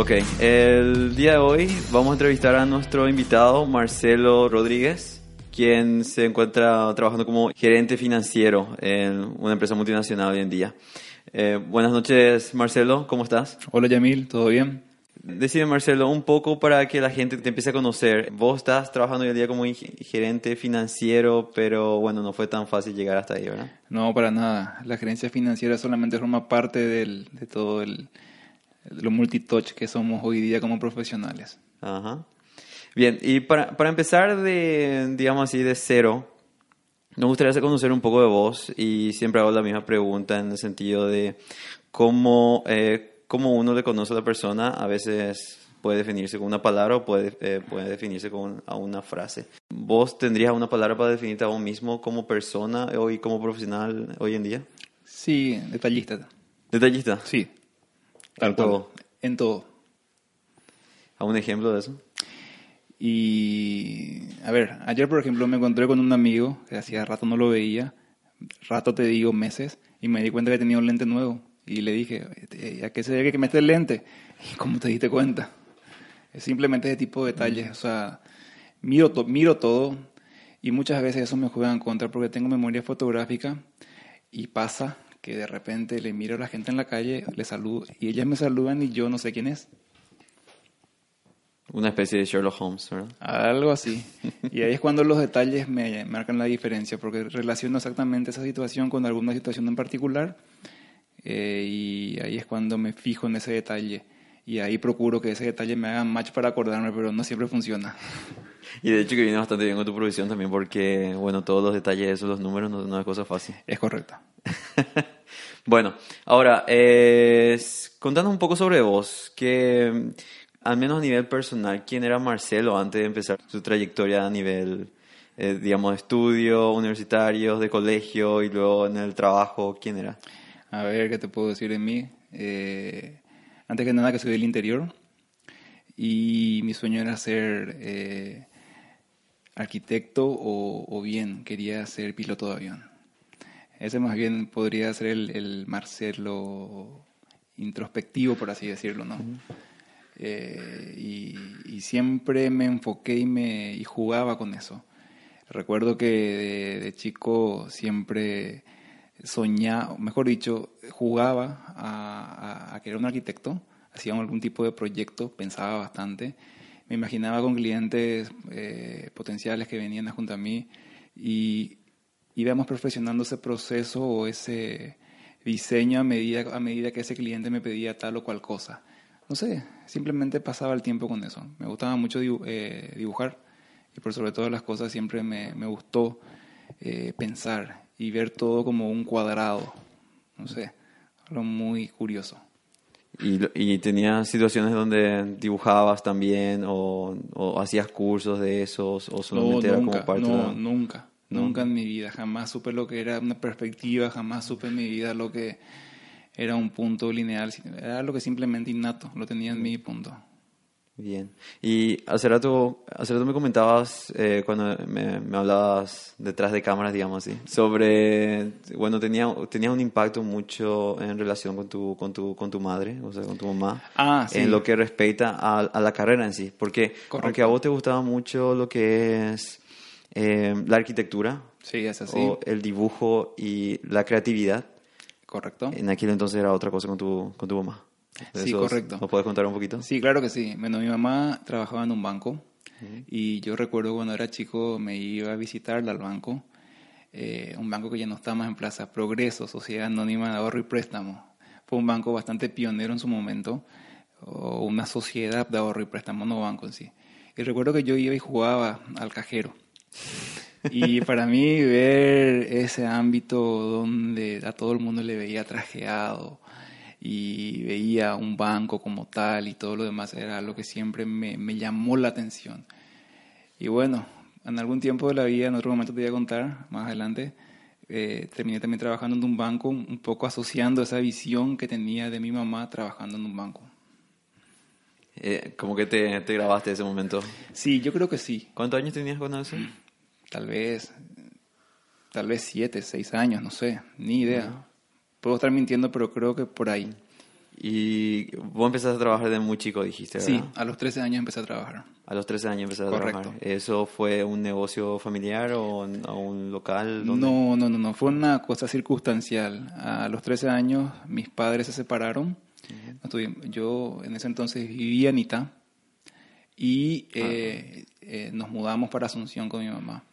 Ok, el día de hoy vamos a entrevistar a nuestro invitado Marcelo Rodríguez, quien se encuentra trabajando como gerente financiero en una empresa multinacional hoy en día. Eh, buenas noches, Marcelo, ¿cómo estás? Hola, Yamil, ¿todo bien? Decime, Marcelo, un poco para que la gente te empiece a conocer. Vos estás trabajando hoy en día como gerente financiero, pero bueno, no fue tan fácil llegar hasta ahí, ¿verdad? No, para nada. La gerencia financiera solamente forma parte del, de todo el lo multitouch que somos hoy día como profesionales. Ajá. Bien, y para, para empezar de, digamos así, de cero, nos gustaría conocer un poco de vos y siempre hago la misma pregunta en el sentido de cómo, eh, cómo uno le conoce a la persona, a veces puede definirse con una palabra o puede, eh, puede definirse con a una frase. ¿Vos tendrías una palabra para definirte a vos mismo como persona y como profesional hoy en día? Sí, detallista. ¿Detallista? Sí. En todo. En todo. ¿A un ejemplo de eso? Y, a ver, ayer por ejemplo me encontré con un amigo que hacía rato no lo veía, rato te digo meses, y me di cuenta que tenía un lente nuevo. Y le dije, ¿a qué se debe que me el lente? ¿Y cómo te diste cuenta? Es simplemente ese tipo de detalles. O sea, miro, miro todo y muchas veces eso me juega en contra porque tengo memoria fotográfica y pasa que de repente le miro a la gente en la calle, le saludo y ellas me saludan y yo no sé quién es. Una especie de Sherlock Holmes, ¿verdad? Algo así. Y ahí es cuando los detalles me marcan la diferencia, porque relaciono exactamente esa situación con alguna situación en particular eh, y ahí es cuando me fijo en ese detalle. Y ahí procuro que ese detalle me haga match para acordarme, pero no siempre funciona. Y de hecho que viene bastante bien con tu provisión también, porque, bueno, todos los detalles, esos, los números, no, no es cosa fácil. Es correcto. bueno, ahora, eh, contando un poco sobre vos, que al menos a nivel personal, ¿quién era Marcelo antes de empezar su trayectoria a nivel, eh, digamos, estudio, universitario, de colegio y luego en el trabajo? ¿Quién era? A ver, ¿qué te puedo decir de mí? Eh, antes que nada que soy del interior y mi sueño era ser eh, arquitecto o, bien quería ser piloto de avión. Ese más bien podría ser el, el Marcelo introspectivo, por así decirlo, ¿no? Eh, y, y, siempre me enfoqué y, me, y jugaba con eso. Recuerdo que de, de chico siempre soñaba, mejor dicho, jugaba a, a, a que era un arquitecto, hacía algún tipo de proyecto, pensaba bastante, me imaginaba con clientes eh, potenciales que venían junto a mí y íbamos perfeccionando ese proceso o ese diseño a medida, a medida que ese cliente me pedía tal o cual cosa. No sé, simplemente pasaba el tiempo con eso. Me gustaba mucho eh, dibujar y por sobre todas las cosas siempre me, me gustó eh, pensar y ver todo como un cuadrado. No sé, algo muy curioso. ¿Y, y tenías situaciones donde dibujabas también o, o, hacías cursos de esos o solamente no, era como parte no, de... nunca. Nunca en mi vida. Jamás supe lo que era una perspectiva, jamás supe en mi vida lo que era un punto lineal. Era algo que simplemente innato, lo tenía en mi punto. Bien. Y hace rato, hace rato me comentabas, eh, cuando me, me, hablabas detrás de cámaras, digamos así, sobre, bueno, tenía, tenía un impacto mucho en relación con tu, con tu, con tu madre, o sea, con tu mamá, ah, sí. en lo que respecta a, a, la carrera en sí. Porque Correcto. aunque a vos te gustaba mucho lo que es eh, la arquitectura, sí, es así. o el dibujo y la creatividad, Correcto. En aquel entonces era otra cosa con tu, con tu mamá. Sí, Eso, correcto. ¿Nos puedes contar un poquito? Sí, claro que sí. Bueno, mi mamá trabajaba en un banco y yo recuerdo cuando era chico me iba a visitarla al banco, eh, un banco que ya no está más en Plaza Progreso, Sociedad Anónima de Ahorro y Préstamo. Fue un banco bastante pionero en su momento, o una sociedad de ahorro y préstamo, no banco en sí. Y recuerdo que yo iba y jugaba al cajero. Y para mí ver ese ámbito donde a todo el mundo le veía trajeado y veía un banco como tal y todo lo demás era lo que siempre me, llamó la atención. Y bueno, en algún tiempo de la vida, en otro momento te voy a contar más adelante, eh, terminé también trabajando en un banco, un poco asociando esa visión que tenía de mi mamá trabajando en un banco. Eh, como que te, te grabaste ese momento. Sí, yo creo que sí. ¿Cuántos años tenías cuando eso? Tal vez, tal vez siete, seis años, no sé, ni idea. Puedo estar mintiendo, pero creo que por ahí. Y vos empezaste a trabajar de muy chico, dijiste, ¿verdad? Sí, a los 13 años empecé a trabajar. A los 13 años empezaste a Correcto. trabajar. ¿Eso fue un negocio familiar o o un local? ¿Dónde? No, no, no, no, fue una cosa circunstancial. A los 13 años mis padres se separaron. Yo en ese entonces vivía en Itá y eh, eh, nos mudamos para Asunción con mi mamá.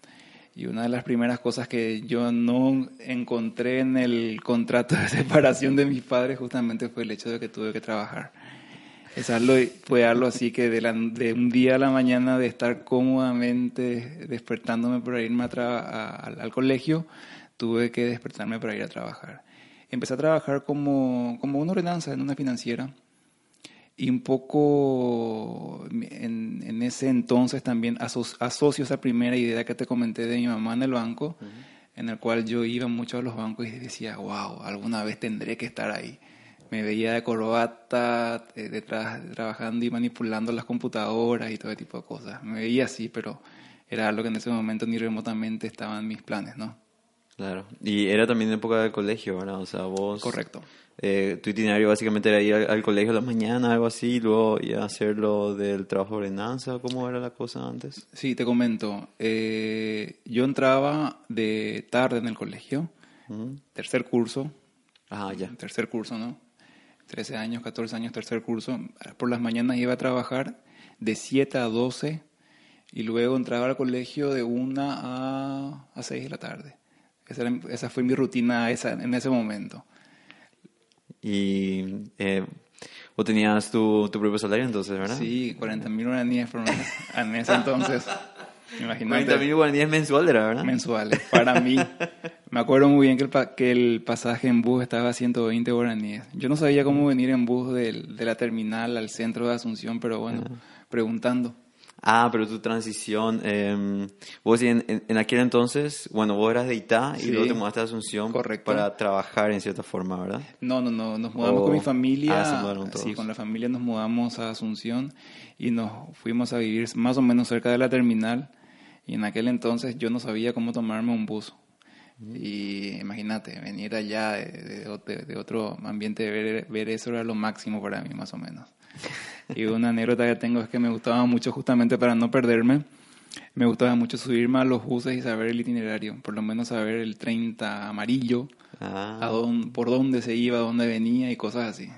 Y una de las primeras cosas que yo no encontré en el contrato de separación de mis padres justamente fue el hecho de que tuve que trabajar. Es algo, fue algo así que de, la- de un día a la mañana de estar cómodamente despertándome para irme a a- al, al colegio, tuve que despertarme para ir a trabajar. Empecé a trabajar como, como una ordenanza en una financiera y un poco en, en ese entonces también aso- asocio esa primera idea que te comenté de mi mamá en el banco, en el cual yo iba mucho a los bancos y decía, wow, alguna vez tendré que estar ahí. Me veía de corbata, eh, detrás, trabajando y manipulando las computadoras y todo ese tipo de cosas. Me veía así, pero era algo que en ese momento ni remotamente estaba en mis planes, ¿no? Claro. Y era también época del colegio, ¿verdad? O sea, vos... Correcto. Eh, tu itinerario básicamente era ir al, al colegio a la mañana, algo así, y luego ir a hacer lo del trabajo de ordenanza. ¿Cómo era la cosa antes? Sí, te comento. Eh, yo entraba de tarde en el colegio, tercer curso, Ah, ya. tercer curso, ¿no? 13 años, 14 años, tercer curso. Por las mañanas iba a trabajar de 7 a 12 y luego entraba al colegio de 1 a, a 6 de la tarde. Esa, era- esa fue mi rutina esa, en ese momento. Y eh, vos tenías tu, tu propio salario entonces, ¿verdad? Sí, 40 mil guaraníes por mes en ese entonces. Imagínate. 40 mil guaraníes mensual era, ¿verdad? mensuales. Para mí, me acuerdo muy bien que el, que el pasaje en bus estaba a 120 guaraníes. Yo no sabía cómo venir en bus del- de la terminal al centro de Asunción, pero bueno, preguntando. Ah, pero tu transición, eh, vos en, en, en aquel entonces, bueno, vos eras de Itá y luego te mudaste a Asunción Correcto. para trabajar en cierta forma, ¿verdad? No, no, no, nos mudamos Oh. con mi familia. Ah, se mudaron todos. sí, con la familia nos mudamos a Asunción y nos fuimos a vivir más o menos cerca de la terminal. Y en aquel entonces yo no sabía cómo tomarme un bus. Y imagínate, venir allá de, de- de- de otro ambiente, ver, ver eso era lo máximo para mí, más o menos. Y una anécdota que tengo es que me gustaba mucho, justamente para no perderme, me gustaba mucho subirme a los buses y saber el itinerario, por lo menos saber el 30 amarillo, Ah, a dónde, por dónde se iba, dónde venía y cosas así.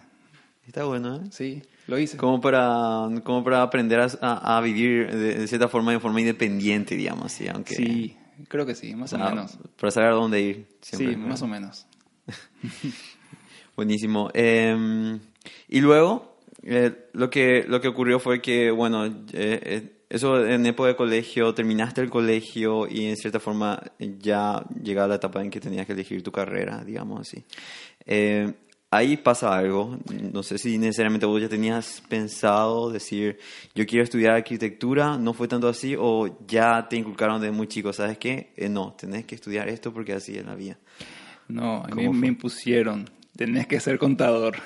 está bueno, ¿eh? Sí, lo hice. Como para, como para aprender a, a- a vivir de, de cierta forma, de forma independiente, digamos, sí, aunque... Sí, creo que sí, más o o menos. Para saber a dónde ir. Siempre, Sí, más o menos. Buenísimo. Eh, y luego, eh, lo, que, lo que ocurrió fue que, bueno, eh, eh, eso en época de colegio, terminaste el colegio y en cierta forma ya llegaba la etapa en que tenías que elegir tu carrera, digamos así. Eh, ahí pasa algo, no sé si necesariamente vos ya tenías pensado decir, yo quiero estudiar arquitectura, no fue tanto así, o ya te inculcaron desde muy chico, ¿sabes qué? Eh, no, tenés que estudiar esto porque así es la vida. No, a mí me impusieron. Tenés que ser contador.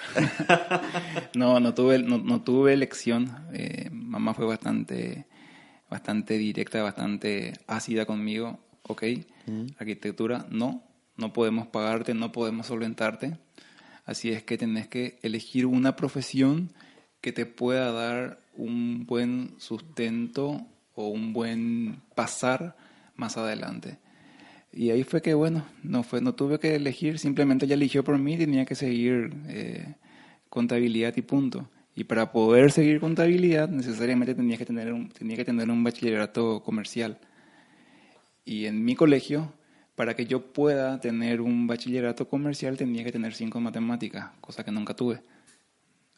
no, no tuve, no, no tuve elección. Eh, mamá fue bastante, bastante directa, bastante ácida conmigo. Ok, arquitectura, no. No podemos pagarte, no podemos solventarte. Así es que tenés que elegir una profesión que te pueda dar un buen sustento o un buen pasar más adelante. Y ahí fue que, bueno, no, fue, no tuve que elegir, simplemente ella eligió por mí, tenía que seguir eh, contabilidad y punto. Y para poder seguir contabilidad, necesariamente tenía que tener un, tenía que tener un bachillerato comercial. Y en mi colegio, para que yo pueda tener un bachillerato comercial, tenía que tener cinco matemáticas, cosa que nunca tuve.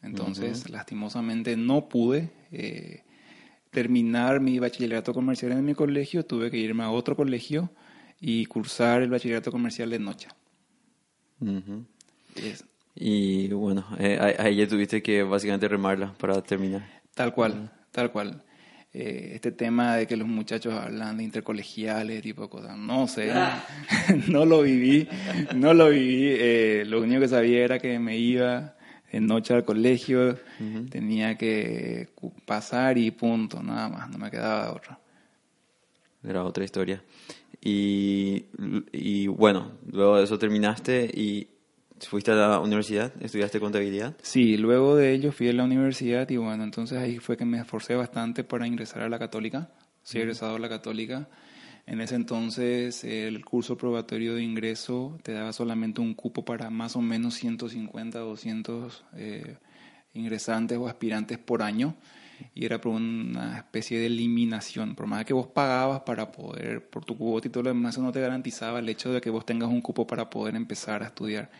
Entonces, lastimosamente, no pude eh, terminar mi bachillerato comercial en mi colegio, tuve que irme a otro colegio y cursar el bachillerato comercial de noche. Y bueno, eh, ahí ya tuviste que básicamente remarla para terminar. Tal cual, tal cual. Eh, este tema de que los muchachos hablan de intercolegiales, tipo de cosas, no sé, no lo viví, no lo viví. Eh, lo único que sabía era que me iba en noche al colegio, tenía que pasar y punto, nada más, no me quedaba otra. Era otra historia. Y, y bueno, luego de eso terminaste y fuiste a la universidad, estudiaste contabilidad. Sí, luego de ello fui a la universidad y bueno, entonces ahí fue que me esforcé bastante para ingresar a la católica. Soy egresado a la católica. En ese entonces el curso probatorio de ingreso te daba solamente un cupo para más o menos 150, 200 eh, ingresantes o aspirantes por año y era por una especie de eliminación. Por más que vos pagabas para poder, por tu cupo y todo lo demás, eso no te garantizaba el hecho de que vos tengas un cupo para poder empezar a estudiar.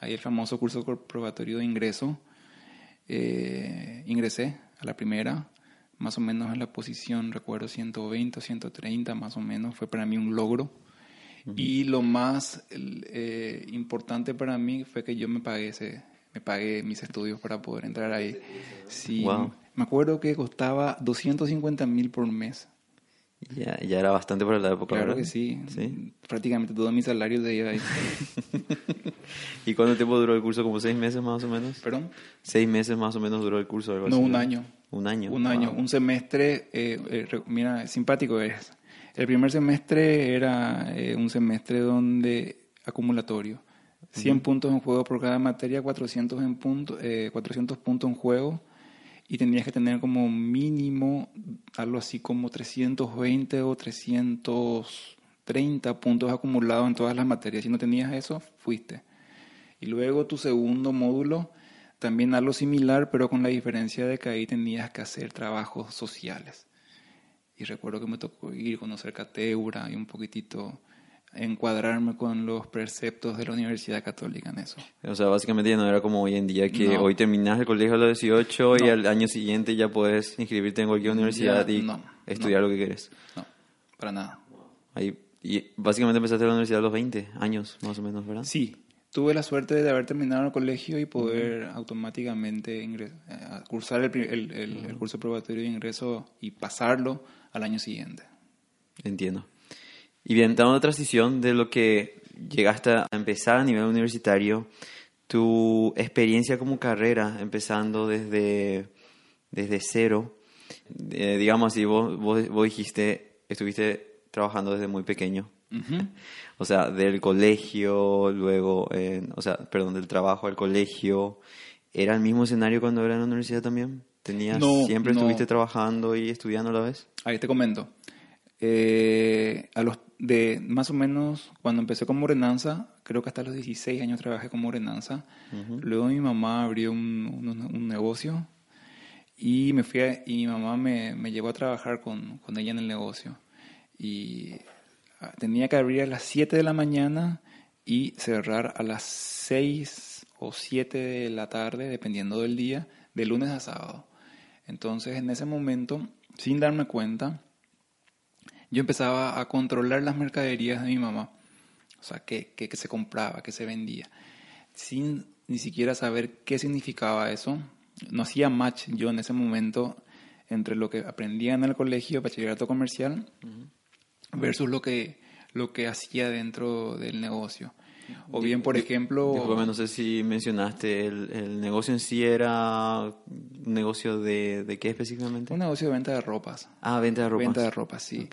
Ahí el famoso curso probatorio de ingreso. Eh, ingresé a la primera, más o menos en la posición, recuerdo, 120 o 130, más o menos, fue para mí un logro. Y lo más eh, importante para mí fue que yo me pagué ese, me pagué mis estudios para poder entrar ahí. Sí, me acuerdo que costaba 250 mil por mes. Ya, ya era bastante para la época. Claro que sí. Prácticamente todo mi salario se iba ahí. ¿Y cuánto tiempo duró el curso? ¿Como seis meses más o menos? ¿Perdón? Seis meses más o menos duró el curso. no, un año. Un año. Un año. Un semestre, eh, eh, mira, simpático es. El primer semestre era eh, un semestre donde acumulatorio. 100 puntos en juego por cada materia, 400, en punto, 400 puntos en juego y tendrías que tener como mínimo algo así como 320 o 330 puntos acumulados en todas las materias. Si no tenías eso, fuiste. Y luego tu segundo módulo, también algo similar, pero con la diferencia de que ahí tenías que hacer trabajos sociales. Y recuerdo que me tocó ir, conocer Cateura y un poquitito encuadrarme con los preceptos de la Universidad Católica en eso. O sea, básicamente ya no era como hoy en día que hoy terminas el colegio a los 18 y al año siguiente ya puedes inscribirte en cualquier universidad y estudiar lo que quieres. No, para nada. Ahí, y básicamente empezaste la universidad a los 20 años, más o menos, ¿verdad? Sí. Tuve la suerte de haber terminado el colegio y poder automáticamente eh, cursar el, el, el curso probatorio de ingreso y pasarlo al año siguiente. Entiendo. Y bien, dando la transición de lo que llegaste a empezar a nivel universitario, tu experiencia como carrera, empezando desde, desde cero, eh, digamos así, vos, vos, dijiste, estuviste trabajando desde muy pequeño. O sea, del colegio, luego, o sea, perdón, del trabajo al colegio. ¿Era el mismo escenario cuando era en la universidad también? ¿Tenías, ¿Siempre estuviste trabajando y estudiando a la vez? Ahí te comento. Eh, a los de más o menos cuando empecé con Morenanza, creo que hasta los 16 años trabajé con Morenanza. Luego mi mamá abrió un, negocio y me fui y mi mamá me, me llevó a trabajar con, con, ella en el negocio. Y ah, tenía que abrir a las 7 de la mañana y cerrar a las 6 o 7 de la tarde, dependiendo del día, de lunes a sábado. Entonces en ese momento, sin darme cuenta, yo empezaba a controlar las mercaderías de mi mamá. O sea, qué, qué, se compraba, qué se vendía. Sin ni siquiera saber qué significaba eso. No hacía match yo en ese momento entre lo que aprendía en el colegio, bachillerato comercial, versus lo que, lo que hacía dentro del negocio. O bien, por ejemplo... no sé si mencionaste, el, el, negocio en sí era un negocio de, de qué específicamente? Un negocio de venta de ropas. Ah, venta de ropas. Venta de ropas, sí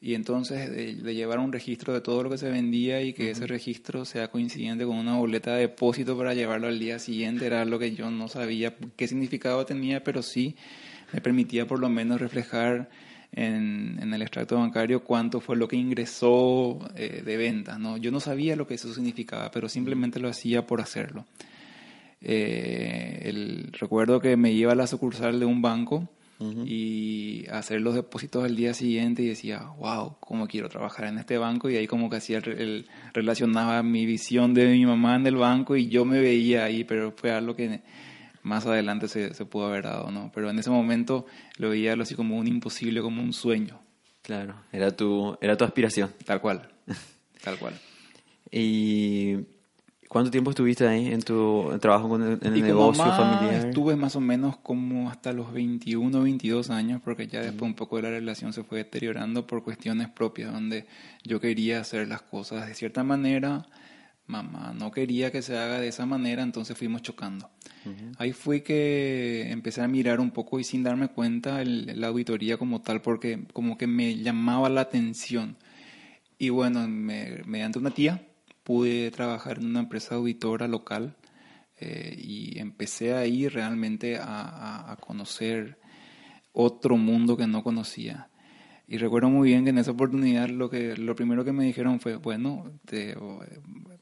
y entonces de, llevar un registro de todo lo que se vendía y que ese registro sea coincidente con una boleta de depósito para llevarlo al día siguiente era lo que yo no sabía qué significado tenía, pero sí me permitía por lo menos reflejar en, en el extracto bancario cuánto fue lo que ingresó eh, de ventas. ¿no? Yo no sabía lo que eso significaba, pero simplemente lo hacía por hacerlo. Eh, el, recuerdo que me iba a la sucursal de un banco y hacer los depósitos al día siguiente y decía, wow, cómo quiero trabajar en este banco y ahí como que hacía el, relacionaba mi visión de mi mamá en el banco y yo me veía ahí, pero fue algo que más adelante se, se pudo haber dado, ¿no? Pero en ese momento lo veía así como un imposible, como un sueño. Claro, era tu, era tu aspiración. Tal cual, tal cual. Y ¿Cuánto tiempo estuviste ahí en tu trabajo con el, en el negocio familiar? Estuve más o menos como hasta los 21, 22 años, porque ya después un poco de la relación se fue deteriorando por cuestiones propias, donde yo quería hacer las cosas de cierta manera, mamá no quería que se haga de esa manera, entonces fuimos chocando. Ahí fue que empecé a mirar un poco y sin darme cuenta la auditoría como tal, porque como que me llamaba la atención. Y bueno, me, mediante una tía, pude trabajar en una empresa auditora local eh, y empecé ahí realmente a, conocer otro mundo que no conocía. Y recuerdo muy bien que en esa oportunidad lo, que, lo primero que me dijeron fue, bueno, te,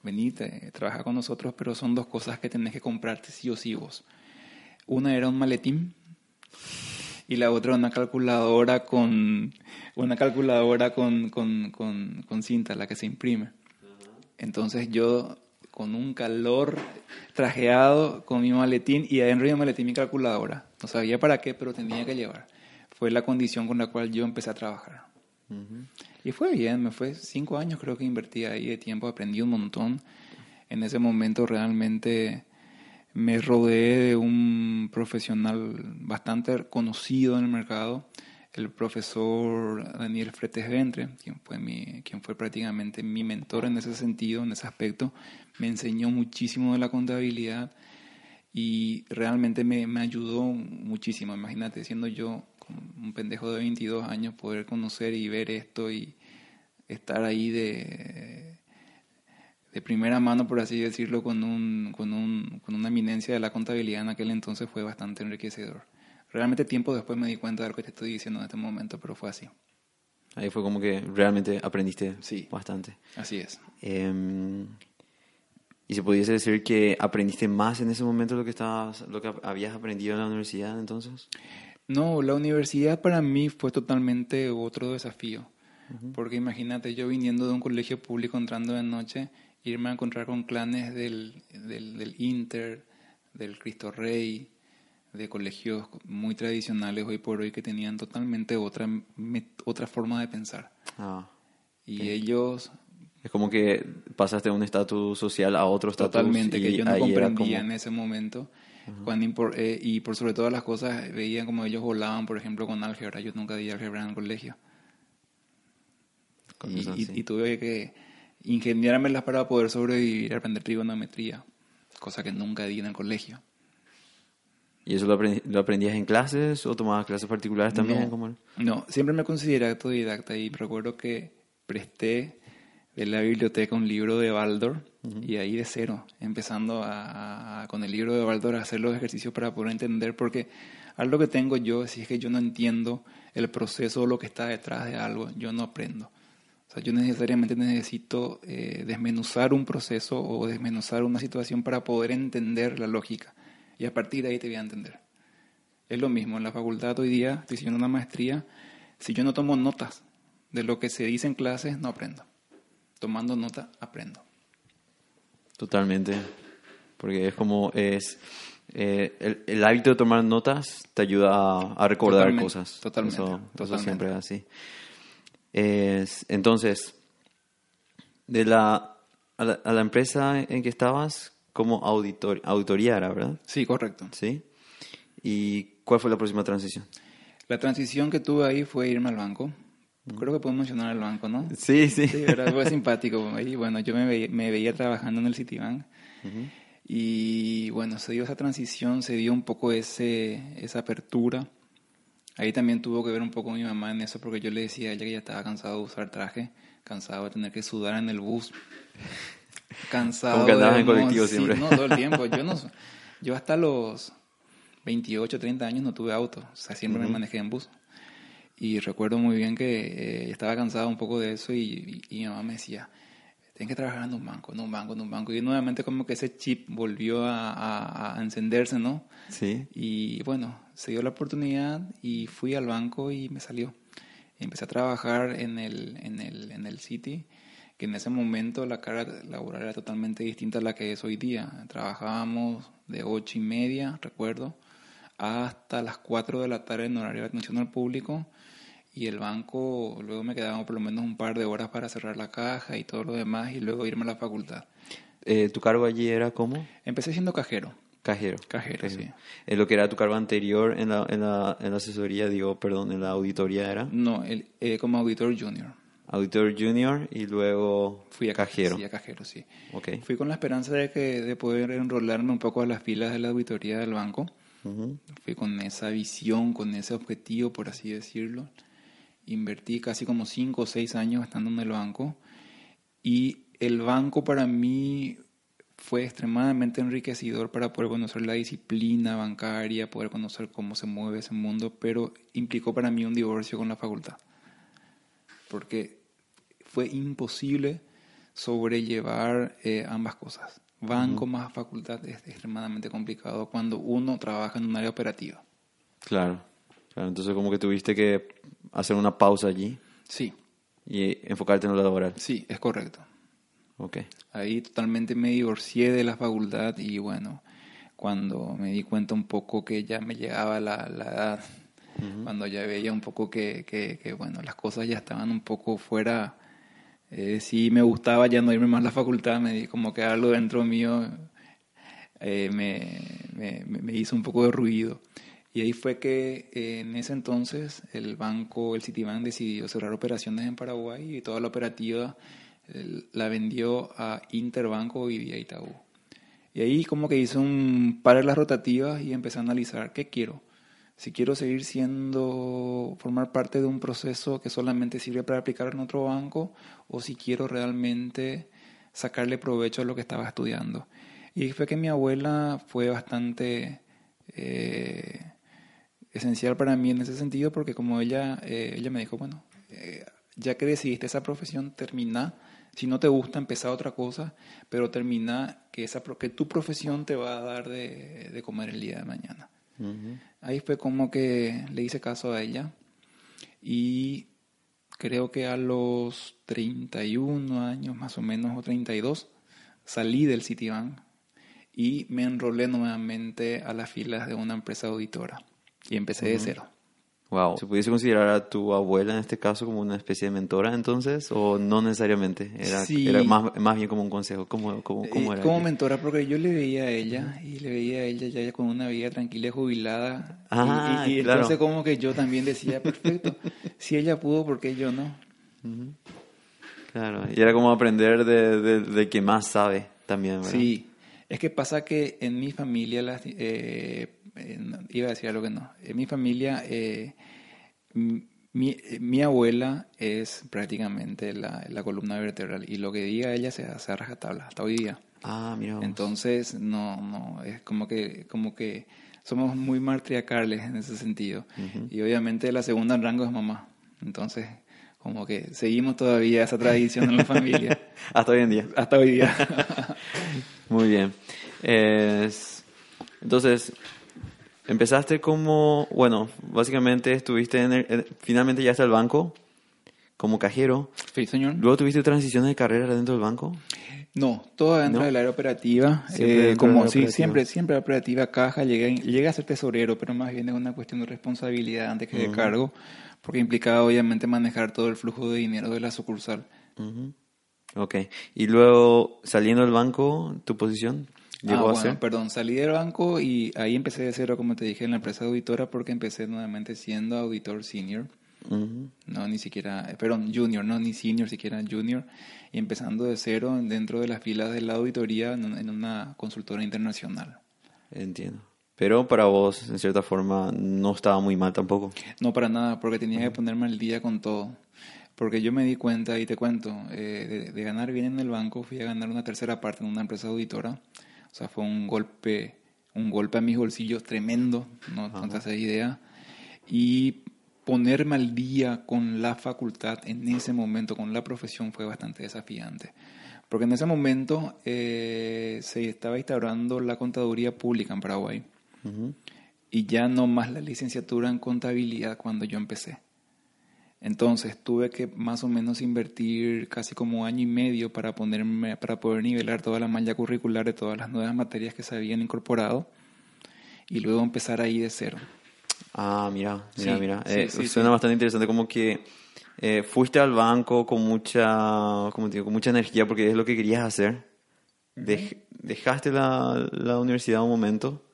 venite, trabaja con nosotros, pero son dos cosas que tenés que comprarte sí o sí vos. Una era un maletín y la otra una calculadora con una calculadora con, con, con cinta, la que se imprime. Entonces yo con un calor trajeado con mi maletín y adentro de mi maletín mi calculadora. No sabía para qué, pero tenía que llevar. Fue la condición con la cual yo empecé a trabajar. Y fue bien, me fue cinco años creo que invertí ahí de tiempo, aprendí un montón. En ese momento realmente me rodeé de un profesional bastante conocido en el mercado el profesor Daniel Fretes Ventre, quien fue, mi, quien fue prácticamente mi mentor en ese sentido, en ese aspecto, me enseñó muchísimo de la contabilidad y realmente me, me ayudó muchísimo. Imagínate, siendo yo un pendejo de 22 años, poder conocer y ver esto y estar ahí de, de primera mano, por así decirlo, con, un, con, un, con una eminencia de la contabilidad en aquel entonces fue bastante enriquecedor. Realmente tiempo después me di cuenta de lo que te estoy diciendo en este momento, pero fue así. Ahí fue como que realmente aprendiste sí, bastante. Así es. Em, ¿Y se pudiese decir que aprendiste más en ese momento lo que, estabas, lo que habías aprendido en la universidad entonces? No, la universidad para mí fue totalmente otro desafío. Porque imagínate, yo viniendo de un colegio público entrando de noche, irme a encontrar con clanes del, del, del Inter, del Cristo Rey, de colegios muy tradicionales hoy por hoy que tenían totalmente otra, otra forma de pensar. Ah, y ellos... Es como que pasaste de un estatus social a otro estatus. Totalmente, que yo no comprendía en ese momento. cuando, eh, y por sobre todas las cosas, veían como ellos volaban, por ejemplo, con álgebra. Yo nunca di álgebra en el colegio. Y, y, tuve que ingeniármelas para poder sobrevivir, aprender trigonometría, cosa que nunca di en el colegio. ¿Y eso lo, aprendías en clases o tomabas clases particulares también? No, no, siempre me consideré autodidacta y recuerdo que presté de la biblioteca un libro de Baldor y ahí de cero, empezando a, con el libro de Baldor a hacer los ejercicios para poder entender, porque algo que tengo yo, si es que yo no entiendo el proceso o lo que está detrás de algo, yo no aprendo. O sea, yo necesariamente necesito eh, desmenuzar un proceso o desmenuzar una situación para poder entender la lógica y a partir de ahí te voy a entender. Es lo mismo, en la facultad hoy día, estoy haciendo una maestría, si yo no tomo notas de lo que se dice en clases, no aprendo. Tomando nota, aprendo. Totalmente, porque es como es... Eh, el, hábito de tomar notas te ayuda a, recordar cosas. Totalmente. Eso, siempre es así. Es, entonces, de la a, la, a la empresa en que estabas, como auditor, auditoría ¿verdad? Sí, correcto. ¿Sí? ¿Y cuál fue la próxima transición? La transición que tuve ahí fue irme al banco. Creo que puedo mencionar el banco, ¿no? Sí, sí. Sí, fue simpático. Y bueno, yo me veía, me veía trabajando en el Citibank. Y bueno, se dio esa transición, se dio un poco ese, esa apertura. Ahí también tuvo que ver un poco mi mamá en eso, porque yo le decía a ella que ya estaba cansado de usar traje, cansado de tener que sudar en el bus cansado. Como que andabas en colectivo siempre. no, todo el tiempo. Yo, no, yo hasta los 28, 30 años no tuve auto. O sea, siempre me manejé en bus. Y recuerdo muy bien que eh, estaba cansado un poco de eso y, y, y mi mamá me decía, tienes que trabajar en un banco, en un banco, en un banco. Y nuevamente como que ese chip volvió a, a- a encenderse, ¿no? Sí. Y bueno, se dio la oportunidad y fui al banco y me salió. Empecé a trabajar en el, en el, en el City, que en ese momento la carga laboral era totalmente distinta a la que es hoy día. Trabajábamos de ocho y media, recuerdo, hasta las 4 de la tarde en horario de atención al público. Y el banco, luego me quedaban por lo menos un par de horas para cerrar la caja y todo lo demás y luego irme a la facultad. Eh, ¿Tu cargo allí era como? Empecé siendo cajero. Cajero. Cajero, sí. Eh, lo que era tu cargo anterior en la, en la, en la asesoría, digo, perdón, en la auditoría era No, el, eh, como auditor junior. Auditor junior y luego Fui a cajero. Sí, a cajero, sí. Ok. Fui con la esperanza de que de poder enrolarme un poco a las filas de la auditoría del banco. Ujú. Fui con esa visión, con ese objetivo, por así decirlo. Invertí casi como cinco o seis años estando en el banco. Y el banco para mí fue extremadamente enriquecedor para poder conocer la disciplina bancaria, poder conocer cómo se mueve ese mundo, pero implicó para mí un divorcio con la facultad. Porque fue imposible sobrellevar eh, ambas cosas. Banco más facultad es extremadamente complicado cuando uno trabaja en un área operativa. Claro. claro. Entonces como que tuviste que hacer una pausa allí Sí, y enfocarte en lo laboral. sí, es correcto. Ok. Ahí totalmente me divorcié de la facultad y bueno, cuando me di cuenta un poco que ya me llegaba la, la edad, cuando ya veía un poco que, que, que, bueno, las cosas ya estaban un poco fuera, eh, sí me gustaba ya no irme más a la facultad, me di como que algo dentro mío eh, me, me, me hizo un poco de ruido. Y ahí fue que eh, en ese entonces el banco, el Citibank, decidió cerrar operaciones en Paraguay y toda la operativa la vendió a Interbanco y vía Itaú. Y ahí como que hice un par de las rotativas y empecé a analizar qué quiero. Si quiero seguir siendo, formar parte de un proceso que solamente sirve para aplicar en otro banco o si quiero realmente sacarle provecho a lo que estaba estudiando. Y fue que mi abuela fue bastante eh, esencial para mí en ese sentido porque como ella, eh, ella me dijo, bueno, eh, ya que decidiste esa profesión, termina. Si no te gusta, empezar otra cosa, pero termina que, esa, que tu profesión te va a dar de, de comer el día de mañana. Ujú. Ahí fue como que le hice caso a ella. Y creo que a los 31 años más o menos o 32 salí del Citibank y me enrolé nuevamente a las filas de una empresa auditora. Y empecé de cero. Wow. ¿Se pudiese considerar a tu abuela en este caso como una especie de mentora entonces? ¿O no necesariamente? Era, Sí. era más, más bien como un consejo. ¿Cómo, cómo, cómo Eh, era? como que- mentora, porque yo le veía a ella y le veía a ella ya con una vida tranquila y jubilada. Y- Ah, y, y claro. entonces como que yo también decía, perfecto, si ella pudo, ¿por qué yo no? Claro. Y era como aprender de, de, de quien más sabe también, ¿verdad? Sí, es que pasa que en mi familia, las- eh, eh, no, iba a decir algo que no, en mi familia, eh, mi, eh, mi abuela es prácticamente la, la columna vertebral y lo que diga ella se hace a rajatabla hasta hoy día. Ah, mira. Entonces, no, no, es como que, como que somos muy matriarcales en ese sentido. Y obviamente la segunda en rango es mamá. Entonces, como que seguimos todavía esa tradición en la familia Hasta hoy en día. hasta hoy día. Muy bien. Es- entonces, empezaste como, bueno, básicamente estuviste en el, en- finalmente ya está el banco como cajero. Sí, señor. Luego tuviste transiciones de carrera dentro del banco. No, todo dentro ¿No? del área operativa. Siempre eh, como área sí, operativa. siempre, siempre operativa, caja, llegué, llegué a ser tesorero, pero más bien es una cuestión de responsabilidad antes que de cargo, porque implicaba obviamente manejar todo el flujo de dinero de la sucursal. Ujú. Ok. Y luego, saliendo del banco, ¿tu posición Ah, llegó a bueno, ser? perdón, salí del banco y ahí empecé de cero, como te dije, en la empresa auditora, porque empecé nuevamente siendo auditor senior. No, ni siquiera, eh, perdón, junior, no, ni senior, siquiera junior, y empezando de cero dentro de las filas de la auditoría en un- en una consultora internacional. Entiendo. Pero para vos, en cierta forma, no estaba muy mal tampoco. No para nada, porque tenía que ponerme al día con todo. Porque yo me di cuenta, y te cuento, eh, de, de ganar bien en el banco, fui a ganar una tercera parte en una empresa auditora. Sea, fue un golpe, un golpe a mis bolsillos tremendo, no haces idea. Y ponerme al día con la facultad en ese momento, con la profesión, fue bastante desafiante. Porque en ese momento eh, se estaba instaurando la contaduría pública en Paraguay. Y ya no más la licenciatura en contabilidad cuando yo empecé. Entonces tuve que más o menos invertir casi como año y medio para, ponerme, para poder nivelar toda la malla curricular de todas las nuevas materias que se habían incorporado y luego empezar ahí de cero. Ah, mira, mira, mira. Eh, suena bastante interesante como que eh, fuiste al banco con mucha, como digo, con mucha energía porque es lo que querías hacer. dejaste la, la universidad un momento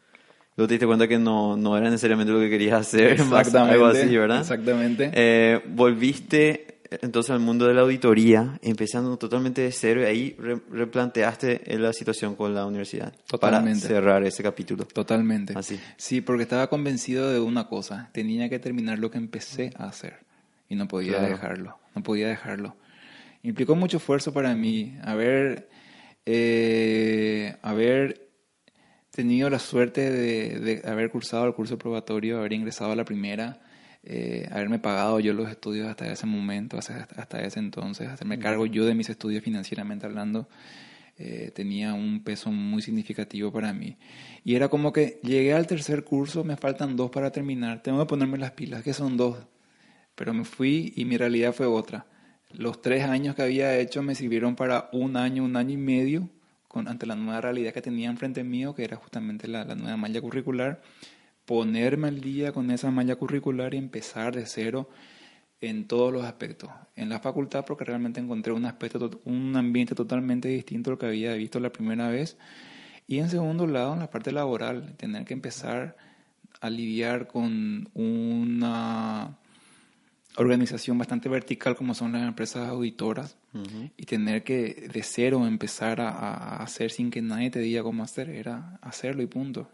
luego te diste cuenta que no, no era necesariamente lo que querías hacer, Exactamente, algo así, ¿verdad? Exactamente. Eh, volviste entonces al mundo de la auditoría, empezando totalmente de cero y ahí replanteaste la situación con la universidad. Totalmente. Para cerrar ese capítulo. Totalmente. Así. Sí, porque estaba convencido de una cosa, tenía que terminar lo que empecé a hacer y no podía dejarlo, no podía dejarlo. Implicó mucho esfuerzo para mí haber, eh, haber tenido la suerte de, haber cursado el curso probatorio, haber ingresado a la primera, eh, haberme pagado yo los estudios hasta ese momento, hasta, hasta ese entonces, hacerme cargo yo de mis estudios financieramente hablando, eh, tenía un peso muy significativo para mí. Y era como que llegué al tercer curso, me faltan dos para terminar, tengo que ponerme las pilas, que son dos. Pero me fui y mi realidad fue otra. Los tres años que había hecho me sirvieron para un año, un año y medio ante la nueva realidad que tenía enfrente mío, que era justamente la, nueva malla curricular, ponerme al día con esa malla curricular y empezar de cero en todos los aspectos. En la facultad, porque realmente encontré un aspecto, un ambiente totalmente distinto al que había visto la primera vez. Y en segundo lado, en la parte laboral, tener que empezar a lidiar con una organización bastante vertical como son las empresas auditoras y tener que de cero empezar a, hacer sin que nadie te diga cómo hacer, era hacerlo y punto.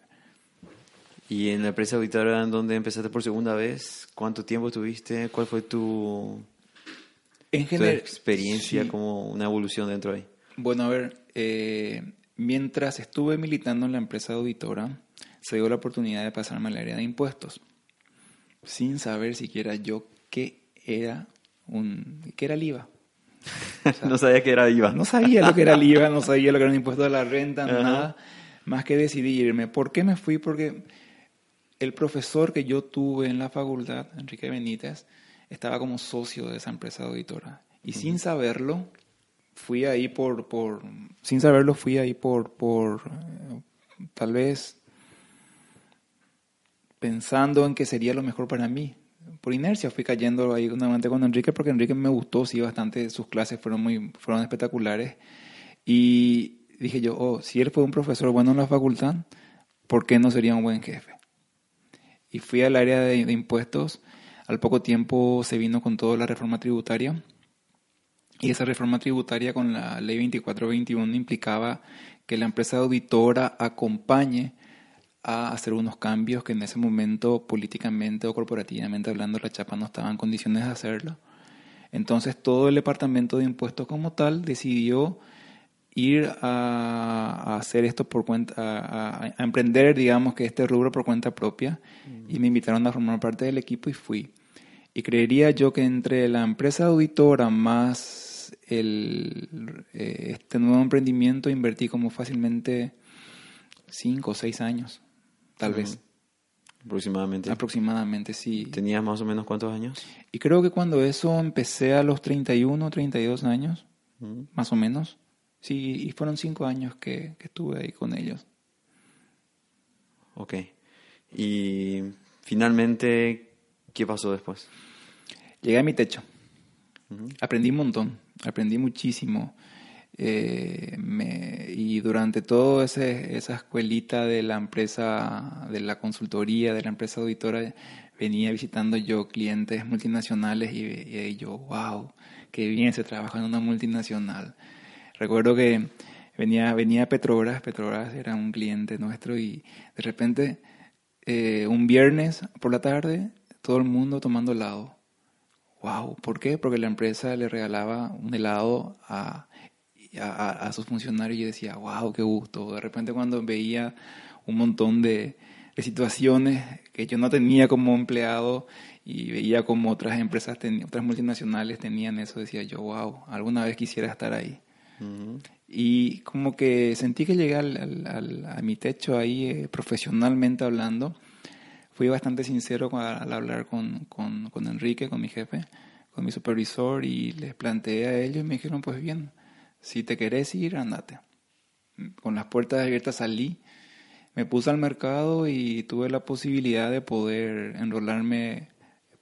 ¿Y en la empresa auditora en donde empezaste por segunda vez, cuánto tiempo estuviste? ¿Cuál fue tu, en general, experiencia como una evolución dentro de ahí? Bueno, a ver, eh, mientras estuve militando en la empresa auditora, se dio la oportunidad de pasarme al área de impuestos, sin saber siquiera yo qué era un qué era el IVA. no sabía que era IVA. No sabía lo que era el IVA, no sabía lo que era un impuesto de la renta, nada más que decidirme. ¿Por qué me fui? Porque el profesor que yo tuve en la facultad, Enrique Benítez, estaba como socio de esa empresa auditora. Y sin saberlo, fui ahí por, por, sin saberlo, fui ahí por, por, eh, tal vez pensando en que sería lo mejor para mí por inercia fui cayendo ahí nuevamente con Enrique porque Enrique me gustó, sí, bastante, sus clases fueron muy, fueron espectaculares. Y dije yo, oh, si él fue un profesor bueno en la facultad, ¿por qué no sería un buen jefe? Y fui al área de, impuestos, al poco tiempo se vino con toda la reforma tributaria. Y esa reforma tributaria con la ley 2421 implicaba que la empresa auditora acompañe a hacer unos cambios que en ese momento políticamente o corporativamente hablando la chapa no estaba en condiciones de hacerlo. Entonces todo el departamento de impuestos como tal decidió ir a, hacer esto por cuenta, a, emprender, digamos que este rubro por cuenta propia y me invitaron a formar parte del equipo y fui. Y creería yo que entre la empresa auditora más el, eh, este nuevo emprendimiento invertí como fácilmente cinco o seis años tal vez. Aproximadamente. Aproximadamente, sí. ¿Tenías más o menos cuántos años? Y creo que cuando eso empecé a los 31, 32 años, más o menos. Sí, y fueron cinco años que, estuve ahí con ellos. Ok. Y finalmente, ¿qué pasó después? Llegué a mi techo. Aprendí un montón, aprendí muchísimo. Eh, y durante toda esa escuelita de la empresa, de la consultoría, de la empresa auditora, venía visitando yo clientes multinacionales y, yo, wow, qué bien se trabaja en una multinacional. Recuerdo que venía, venía Petrobras, Petrobras era un cliente nuestro y de repente eh, un viernes por la tarde todo el mundo tomando helado. Wow, ¿por qué? Porque la empresa le regalaba un helado a a, sus funcionarios y decía, wow, qué gusto. De repente cuando veía un montón de, situaciones que yo no tenía como empleado y veía como otras empresas, ten- otras multinacionales tenían eso, decía yo, wow, alguna vez quisiera estar ahí. Y como que sentí que llegué al, al- al- a mi techo ahí, eh, profesionalmente hablando. Fui bastante sincero al hablar con, con, con Enrique, con mi jefe, con mi supervisor, y les planteé a ellos y me dijeron, pues bien, si te querés ir, andate. Con las puertas abiertas salí, me puse al mercado y tuve la posibilidad de poder enrolarme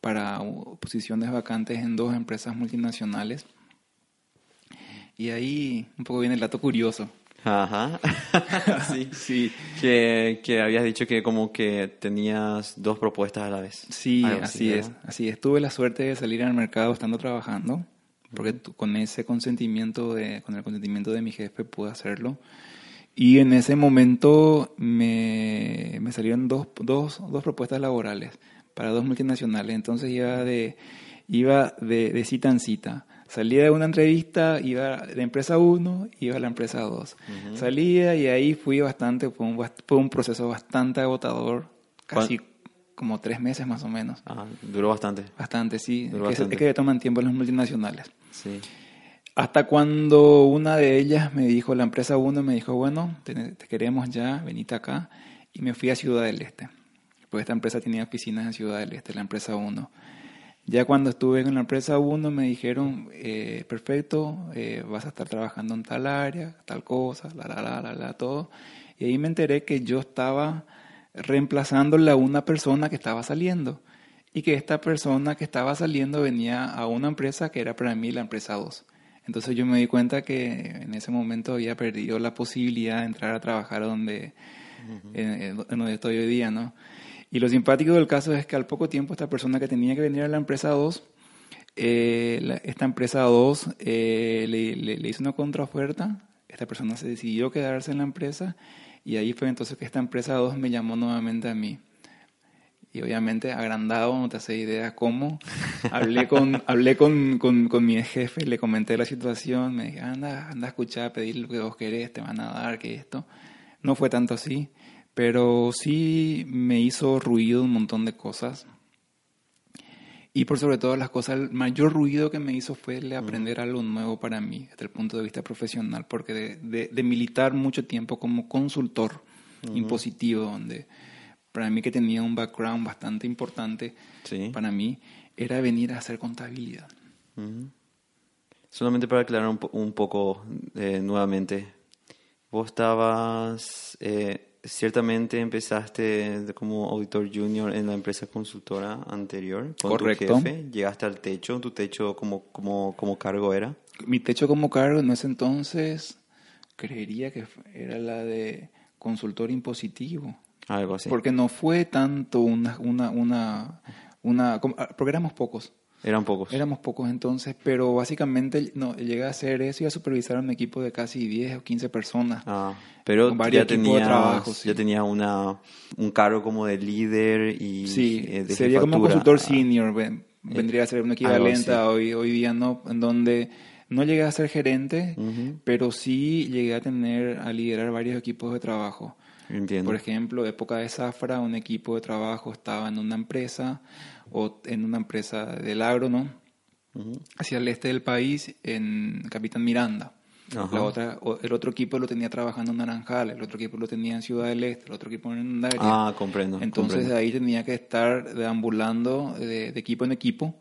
para posiciones vacantes en dos empresas multinacionales. Y ahí un poco viene el dato curioso. Ajá. sí. Sí, Que, que habías dicho que como que tenías dos propuestas a la vez. sí, Algo así es. Así es. Tuve la suerte de salir al mercado estando trabajando, porque con ese consentimiento de, con el consentimiento de mi jefe pude hacerlo. Y en ese momento me, me salieron dos, dos, dos propuestas laborales para dos multinacionales. Entonces iba de, iba de, de cita en cita. Salía de una entrevista, iba de empresa 1, iba a la empresa 2. Salía y ahí fui bastante, fue un, fue un proceso bastante agotador, casi como tres meses más o menos. Ah, duró bastante. Bastante, sí. Duró Es que, bastante. es que toman tiempo las multinacionales. Sí. Hasta cuando una de ellas me dijo, la empresa 1 me dijo, bueno, te, te queremos ya, venite acá. Y me fui a Ciudad del Este. Porque esta empresa tenía oficinas en Ciudad del Este, la empresa 1. Ya cuando estuve con la empresa 1 me dijeron, eh, perfecto, eh, vas a estar trabajando en tal área, tal cosa, la, la, la, la, la, todo. Y ahí me enteré que yo estaba reemplazándole a una persona que estaba saliendo. Y que esta persona que estaba saliendo venía a una empresa que era para mí la empresa 2. Entonces yo me di cuenta que en ese momento había perdido la posibilidad de entrar a trabajar donde, en, en donde estoy hoy día, ¿no? Y lo simpático del caso es que al poco tiempo esta persona que tenía que venir a la empresa 2, eh, la- esta empresa 2 eh, le, le- le hizo una contraoferta, esta persona se decidió quedarse en la empresa y ahí fue entonces que esta empresa 2 me llamó nuevamente a mí. Y obviamente agrandado, no te hace idea cómo. Hablé con, hablé con, con, con mi jefe, le comenté la situación, me dije, anda, anda a escuchar, pedir lo que vos querés, te van a dar, que esto. No fue tanto así, pero sí me hizo ruido un montón de cosas. Y por sobre todo las cosas, el mayor ruido que me hizo fue el de aprender algo nuevo para mí, desde el punto de vista profesional, porque de, de- de militar mucho tiempo como consultor impositivo, donde para mí que tenía un background bastante importante, Sí. para mí era venir a hacer contabilidad. Solamente para aclarar un, un poco eh, nuevamente, vos estabas, eh, ciertamente empezaste como auditor junior en la empresa consultora anterior con Correcto. tu jefe, llegaste al techo, tu techo como, como, como cargo era. Mi techo como cargo en ese entonces creería que era la de consultor impositivo. Algo así. Porque no fue tanto una, una, una, ah, porque éramos pocos. Eran pocos. Éramos pocos entonces, pero básicamente no, llegué a hacer eso y a supervisar un equipo de casi 10 o 15 personas. Ah, pero Con varios ya de trabajo, sí. ya tenías una, un cargo como de líder y Sí, eh, de sería como un jefatura. consultor Ah, senior, ven- vendría a ser un equivalente a hoy, hoy día, ¿no? En donde no llegué a ser gerente, Ujú. pero sí llegué a tener, a liderar varios equipos de trabajo. Entiendo. Por ejemplo, época de Zafra, un equipo de trabajo estaba en una empresa o en una empresa del agro, ¿no? Hacia el este del país, en Capitán Miranda. Ajá. La otra, el otro equipo lo tenía trabajando en Naranjal, el otro equipo lo tenía en Ciudad del Este, el otro equipo en Andaria. Ah, comprendo. Entonces comprendo. ahí tenía que estar deambulando de, de equipo en equipo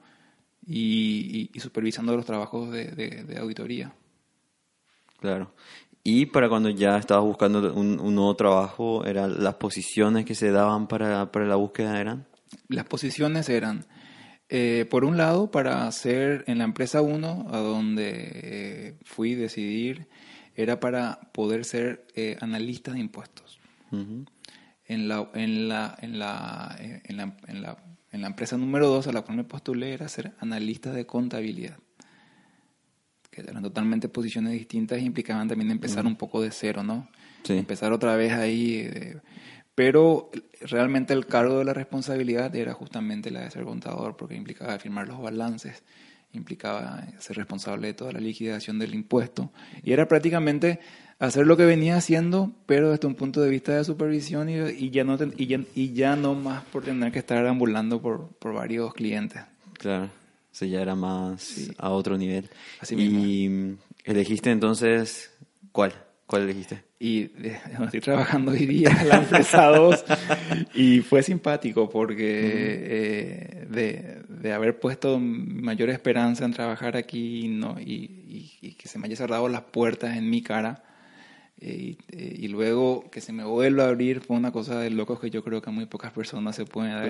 y, y- y supervisando los trabajos de, de- de auditoría. Claro. Y para cuando ya estabas buscando un, un nuevo trabajo, eran las posiciones que se daban para, para la búsqueda eran. Las posiciones eran, eh, por un lado, para hacer en la empresa 1, a donde eh, fui decidir, era para poder ser eh, analista de impuestos. Ujú. En la, en, la, en, la, en, la, en, la, en la empresa número 2 a la cual me postulé era ser analista de contabilidad. Que eran totalmente posiciones distintas y implicaban también empezar un poco de cero, ¿no? Sí. Empezar otra vez ahí. eh, pero realmente el cargo de la responsabilidad era justamente la de ser contador, porque implicaba firmar los balances, implicaba ser responsable de toda la liquidación del impuesto. Y era prácticamente hacer lo que venía haciendo, pero desde un punto de vista de supervisión y, ya, no y, ya, y, ya, no más por tener que estar ambulando por, por varios clientes. Claro, ya era más a otro nivel. Así y elegiste entonces, ¿cuál? ¿Cuál elegiste? Y estoy trabajando hoy día en la empresa 2 y fue simpático porque eh, de, de, haber puesto mayor esperanza en trabajar aquí y, no, y, y, que se me haya cerrado las puertas en mi cara, eh, y, luego que se me vuelva a abrir fue una cosa de locos que yo creo que muy pocas personas se pueden dar.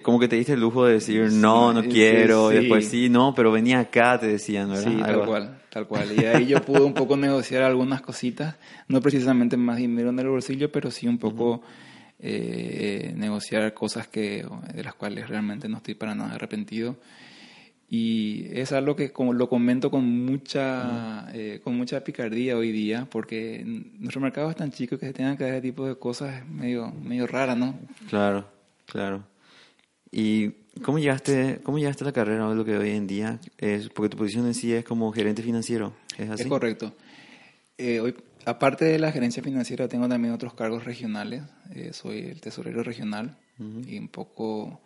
como que te diste el lujo de decir no, no quiero, y después sí, no, pero venía acá, te decían, ¿verdad? Sí, tal cual, tal cual. Y ahí yo pude un poco negociar algunas cositas, no precisamente más dinero en el bolsillo, pero sí un poco eh, negociar cosas que de las cuales realmente no estoy para nada arrepentido. Y es algo que como lo comento con mucha, eh, con mucha picardía hoy día, porque nuestro mercado es tan chico que se tengan que hacer ese tipo de cosas es medio, medio rara, ¿no? Claro, claro. ¿Y cómo llegaste, cómo llegaste a la carrera de lo que hoy en día es? Porque tu posición en sí es como gerente financiero, ¿es así? Es correcto. Eh, hoy, aparte de la gerencia financiera, tengo también otros cargos regionales. Eh, soy el tesorero regional y un poco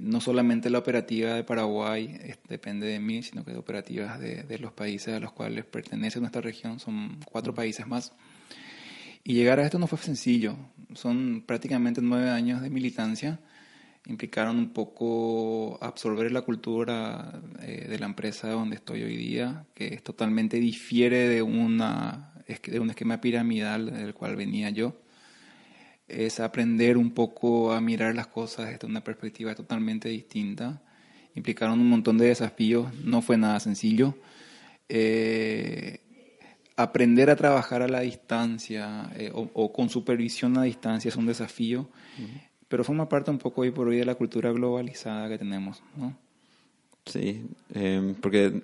no solamente la operativa de Paraguay depende de mí, sino que de operativas de, los países a los cuales pertenece nuestra región, son cuatro países más. Y llegar a esto no fue sencillo, son prácticamente nueve años de militancia, implicaron un poco absorber la cultura eh, de la empresa donde estoy hoy día, que es totalmente difiere de, una, de un esquema piramidal del cual venía yo es aprender un poco a mirar las cosas desde una perspectiva totalmente distinta. Implicaron un montón de desafíos, no fue nada sencillo. Eh, aprender a trabajar a la distancia eh, o, con supervisión a distancia es un desafío, pero forma parte un poco hoy por hoy de la cultura globalizada que tenemos, ¿no? Sí, em, porque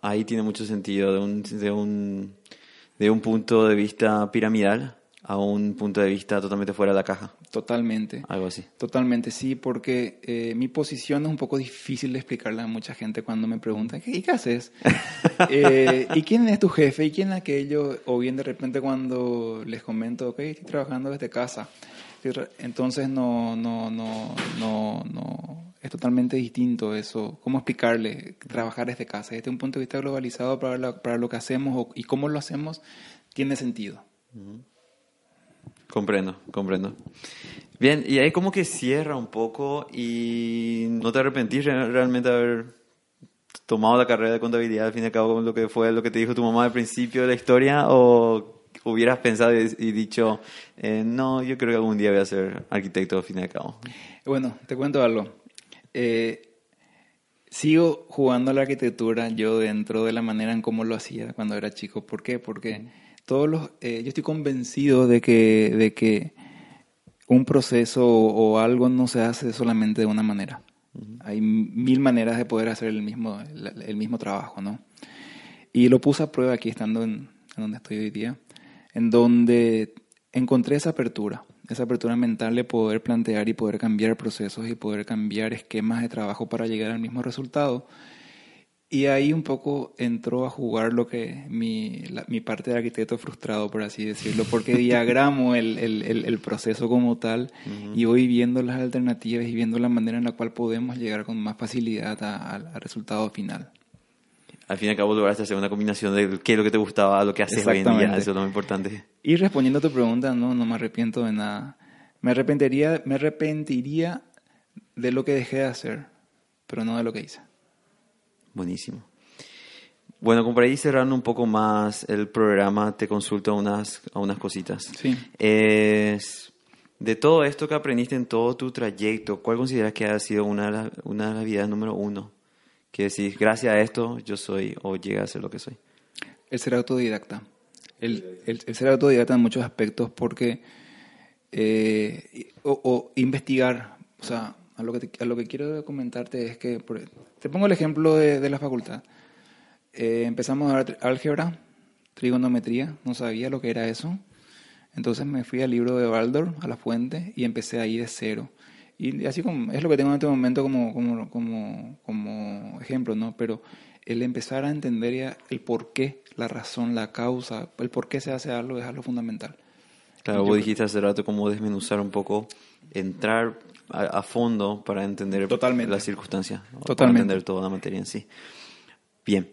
ahí tiene mucho sentido de un, de un, de un punto de vista piramidal a un punto de vista totalmente fuera de la caja. Totalmente. Algo así. Totalmente, sí, porque eh, mi posición es un poco difícil de explicarle a mucha gente cuando me preguntan, ¿y qué haces? Eh, ¿Y quién es tu jefe? ¿Y quién es aquello? O bien de repente cuando les comento, ok, estoy trabajando desde casa. Entonces no, no, no, no, no, es totalmente distinto eso. ¿Cómo explicarle trabajar desde casa? Desde un punto de vista globalizado para, para lo que hacemos y cómo lo hacemos, tiene sentido. Comprendo, comprendo. Bien, y ahí como que cierra un poco y no te arrepentís realmente de haber tomado la carrera de contabilidad al fin y al cabo con lo que fue lo que te dijo tu mamá al principio de la historia o hubieras pensado y, dicho, eh, no, yo creo que algún día voy a ser arquitecto al fin y al cabo? Bueno, te cuento algo. Eh, sigo jugando a la arquitectura yo dentro de la manera en cómo lo hacía cuando era chico. ¿Por qué? Porque todos los, eh, yo estoy convencido de que, de que un proceso o, algo no se hace solamente de una manera. Hay mil maneras de poder hacer el mismo, el, mismo trabajo, ¿no? Y lo puse a prueba aquí estando en, en donde estoy hoy día, en donde encontré esa apertura, esa apertura mental de poder plantear y poder cambiar procesos y poder cambiar esquemas de trabajo para llegar al mismo resultado y ahí un poco entró a jugar lo que mi, mi parte de arquitecto frustrado, por así decirlo, porque diagramo el, el, el, proceso como tal y voy viendo las alternativas y viendo la manera en la cual podemos llegar con más facilidad al resultado final. Al fin y al cabo lograste hacer una combinación de qué es lo que te gustaba, lo que haces hoy en día, eso es lo más importante. Y respondiendo a tu pregunta, no, no me arrepiento de nada. Me arrepentiría, me arrepentiría de lo que dejé de hacer, pero no de lo que hice. Buenísimo. Bueno, como para ir cerrando un poco más el programa, te consulto a unas, a unas cositas. Sí. Es, de todo esto que aprendiste en todo tu trayecto, ¿cuál consideras que ha sido una de, una de las vidas número uno? Que decís, gracias a esto yo soy o llegué a ser lo que soy. El ser autodidacta. El, el, ser autodidacta en muchos aspectos porque... Eh, o, o, investigar, o sea, a lo que, a lo que quiero comentarte es que, te pongo el ejemplo de, la facultad. Eh, empezamos a ver álgebra, trigonometría, no sabía lo que era eso. Entonces me fui al libro de Baldor, a la fuente, y empecé ahí de cero. Y así como es lo que tengo en este momento como, como, como, como ejemplo, ¿no? Pero el empezar a entender ya el por qué, la razón, la causa, el por qué se hace algo es algo fundamental. Claro, vos dijiste hace rato cómo desmenuzar un poco, entrar a, a fondo para entender Totalmente. las circunstancias, ¿no? para Totalmente. entender toda la materia en sí. Bien.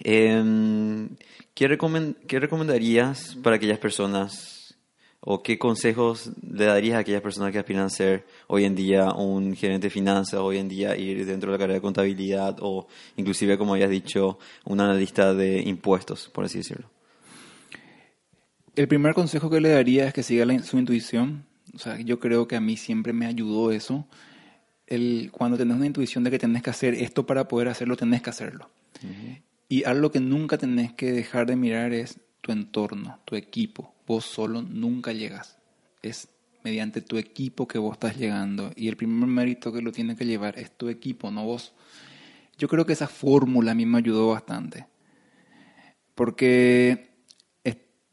Em, ¿qué, recomen- ¿Qué recomendarías para aquellas personas o qué consejos le darías a aquellas personas que aspiran a ser hoy en día un gerente de finanzas, hoy en día ir dentro de la carrera de contabilidad o inclusive, como habías dicho, un analista de impuestos, por así decirlo? El primer consejo que le daría es que siga la- su intuición. O sea, yo creo que a mí siempre me ayudó eso. El, cuando tenés una intuición de que tenés que hacer esto para poder hacerlo, tenés que hacerlo. Y algo que nunca tenés que dejar de mirar es tu entorno, tu equipo. Vos solo nunca llegas. Es mediante tu equipo que vos estás llegando. Y el primer mérito que lo tiene que llevar es tu equipo, no vos. Yo creo que esa fórmula a mí me ayudó bastante. Porque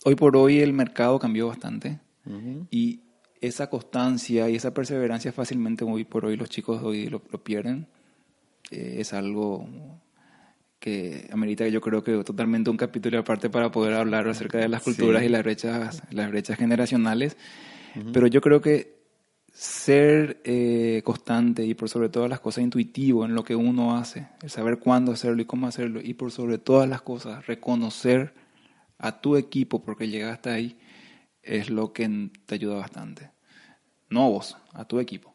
hoy por hoy el mercado cambió bastante. Y esa constancia y esa perseverancia fácilmente hoy por hoy los chicos hoy lo, lo pierden. Eh, es algo que amerita yo creo que totalmente un capítulo aparte para poder hablar acerca de las culturas Sí. y las brechas, las brechas generacionales. Pero yo creo que ser eh, constante y por sobre todas las cosas intuitivo en lo que uno hace, el saber cuándo hacerlo y cómo hacerlo, y por sobre todas las cosas reconocer a tu equipo porque llegaste ahí, es lo que te ayuda bastante. No a vos, a tu equipo,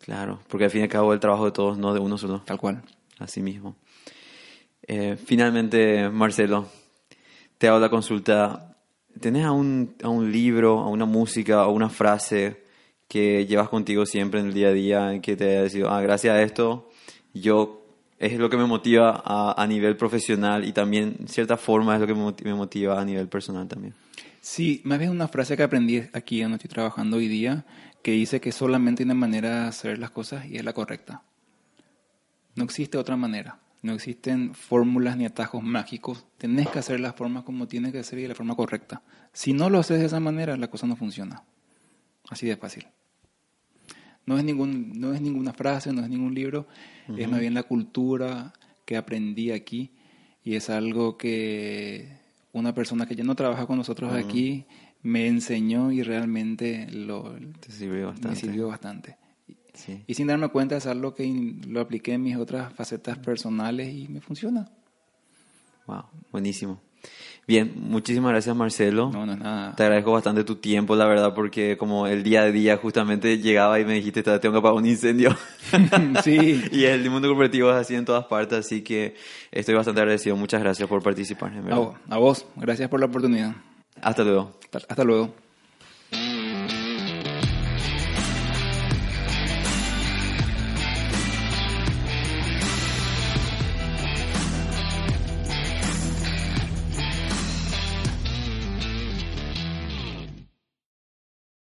Claro, porque al fin y al cabo el trabajo de todos, no de uno solo. tal cual. Así mismo. Eh, finalmente, Marcelo, te hago la consulta. ¿Tenés a un, a un libro, a una música, a una frase que llevas contigo siempre en el día a día, que te haya decidido, ah, gracias a esto, yo es lo que me motiva a, a nivel profesional y también, en cierta forma, es lo que me motiva a nivel personal también? Sí, más bien una frase que aprendí aquí donde estoy trabajando hoy día, que dice que solamente hay una manera de hacer las cosas y es la correcta. No existe otra manera. No existen fórmulas ni atajos mágicos. Tenés que hacer las formas como tienes que hacer y de la forma correcta. Si no lo haces de esa manera, la cosa no funciona. Así de fácil. No es, ningún, no es ninguna frase, no es ningún libro, es más bien la cultura que aprendí aquí y es algo que una persona que ya no trabaja con nosotros aquí me enseñó y realmente lo, Te sirvió bastante. me sirvió bastante. Sí. Y sin darme cuenta es algo que lo apliqué en mis otras facetas personales y me funciona. Wow, buenísimo. Bien, muchísimas gracias Marcelo. No, no es nada. Te agradezco bastante tu tiempo, la verdad, porque como el día a día justamente llegaba y me dijiste, "Te- tengo que apagar un incendio. Sí. y el mundo corporativo es así en todas partes, así que estoy bastante agradecido. Muchas gracias por participar, en A vos, a vos. Gracias por la oportunidad. Hasta luego. Hasta- hasta luego.